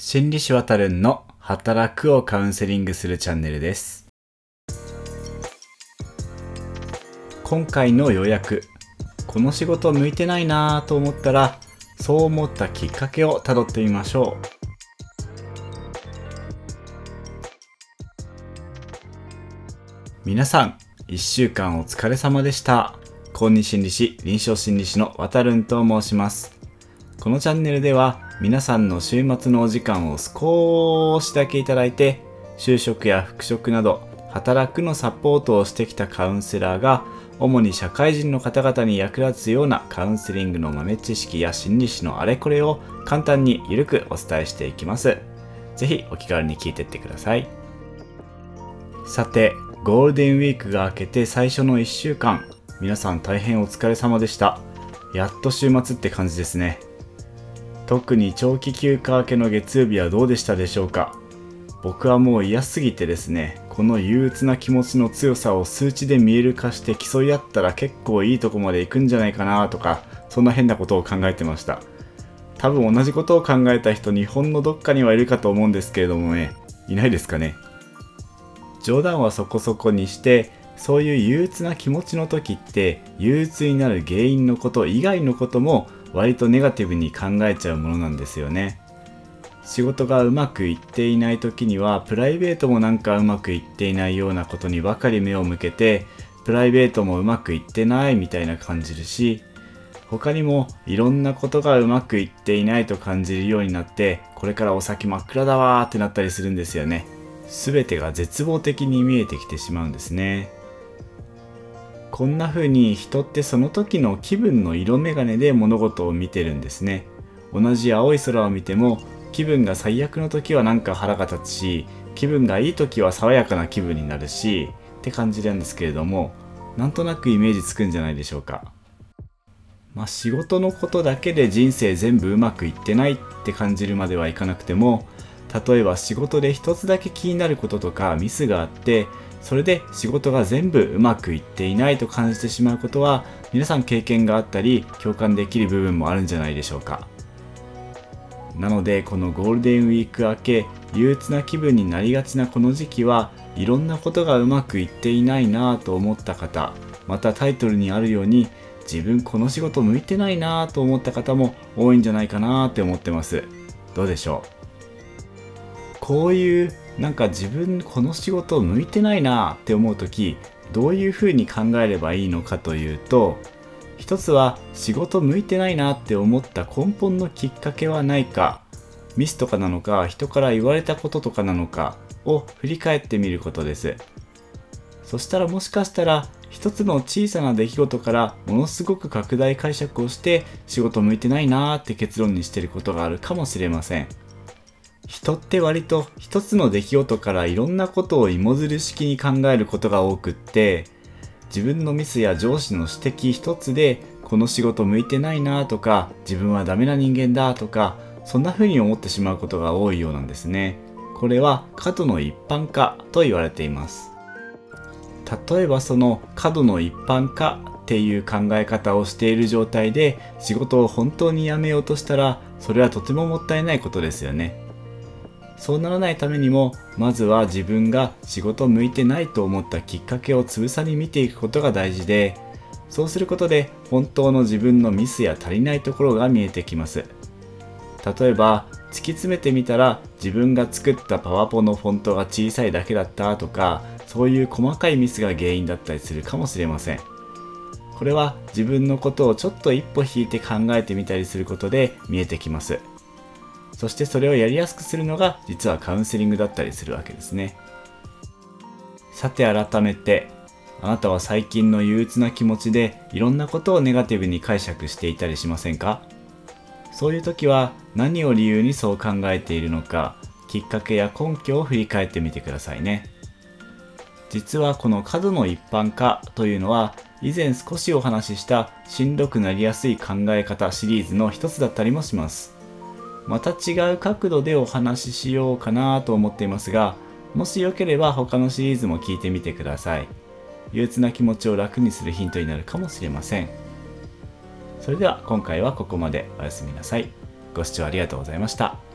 心理師わたるんの働くをカウンセリングするチャンネルです。今回の予約、この仕事向いてないなぁと思ったら、そう思ったきっかけをたどってみましょう。皆さん、一週間お疲れ様でした。公認心理師、臨床心理師のわたるんと申します。このチャンネルでは皆さんの週末のお時間を少しだけいただいて就職や復職など働くのサポートをしてきたカウンセラーが主に社会人の方々に役立つようなカウンセリングの豆知識や心理師のあれこれを簡単にゆるくお伝えしていきます。ぜひお気軽に聞いてってください。さて、ゴールデンウィークが明けて最初の1週間、皆さん大変お疲れ様でした。やっと週末って感じですね。特に長期休暇明けの月曜日はどうでしたでしょうか？僕はもう嫌すぎてですねこの憂鬱な気持ちの強さを数値で見える化して競い合ったら結構いいとこまで行くんじゃないかなとかそんな変なことを考えてました。多分同じことを考えた人日本のどっかにはいるかと思うんですけれどもねいないですかね？冗談はそこそこにしてそういう憂鬱な気持ちの時って憂鬱になる原因のこと以外のことも割とネガティブに考えちゃうものなんですよね。仕事がうまくいっていない時にはプライベートもなんかうまくいっていないようなことにばかり目を向けてプライベートもうまくいってないみたいな感じるし他にもいろんなことがうまくいっていないと感じるようになってこれからお先真っ暗だわーってなったりするんですよね。全てが絶望的に見えてきてしまうんですね。こんな風に人ってその時の気分の色眼鏡で物事を見てるんですね。同じ青い空を見ても気分が最悪の時はなんか腹が立つし気分がいい時は爽やかな気分になるしって感じなんですけれどもなんとなくイメージつくんじゃないでしょうか。まあ仕事のことだけで人生全部うまくいってないって感じるまではいかなくても例えば仕事で一つだけ気になることとかミスがあってそれで仕事が全部うまくいっていないと感じてしまうことは皆さん経験があったり共感できる部分もあるんじゃないでしょうか。なのでこのゴールデンウィーク明け憂鬱な気分になりがちなこの時期はいろんなことがうまくいっていないなぁと思った方またタイトルにあるように自分この仕事向いてないなぁと思った方も多いんじゃないかなって思ってます。どうでしょう？こういうなんか自分この仕事向いてないなって思う時どういうふうに考えればいいのかというと一つは仕事向いてないなって思った根本のきっかけはないかミスとかなのか人から言われたこととかなのかを振り返ってみることです。そしたらもしかしたら一つの小さな出来事からものすごく拡大解釈をして仕事向いてないなーって結論にしてることがあるかもしれません。人って割と一つの出来事からいろんなことを芋づる式に考えることが多くって自分のミスや上司の指摘一つでこの仕事向いてないなとか自分はダメな人間だとかそんな風に思ってしまうことが多いようなんですね。これは過度の一般化と言われています。例えばその過度の一般化っていう考え方をしている状態で仕事を本当に辞めようとしたらそれはとてももったいないことですよね。そうならないためにもまずは自分が仕事向いてないと思ったきっかけをつぶさに見ていくことが大事でそうすることで本当の自分のミスや足りないところが見えてきます。例えば突き詰めてみたら自分が作ったパワポのフォントが小さいだけだったとかそういう細かいミスが原因だったりするかもしれません。これは自分のことをちょっと一歩引いて考えてみたりすることで見えてきます。そしてそれをやりやすくするのが実はカウンセリングだったりするわけですね。さて改めて、あなたは最近の憂鬱な気持ちでいろんなことをネガティブに解釈していたりしませんか？そういう時は何を理由にそう考えているのか、きっかけや根拠を振り返ってみてくださいね。実はこの過度の一般化というのは以前少しお話ししたしんどくなりやすい考え方シリーズの一つだったりもします。また違う角度でお話ししようかなと思っていますが、もしよければ他のシリーズも聞いてみてください。憂鬱な気持ちを楽にするヒントになるかもしれません。それでは今回はここまでおやすみなさい。ご視聴ありがとうございました。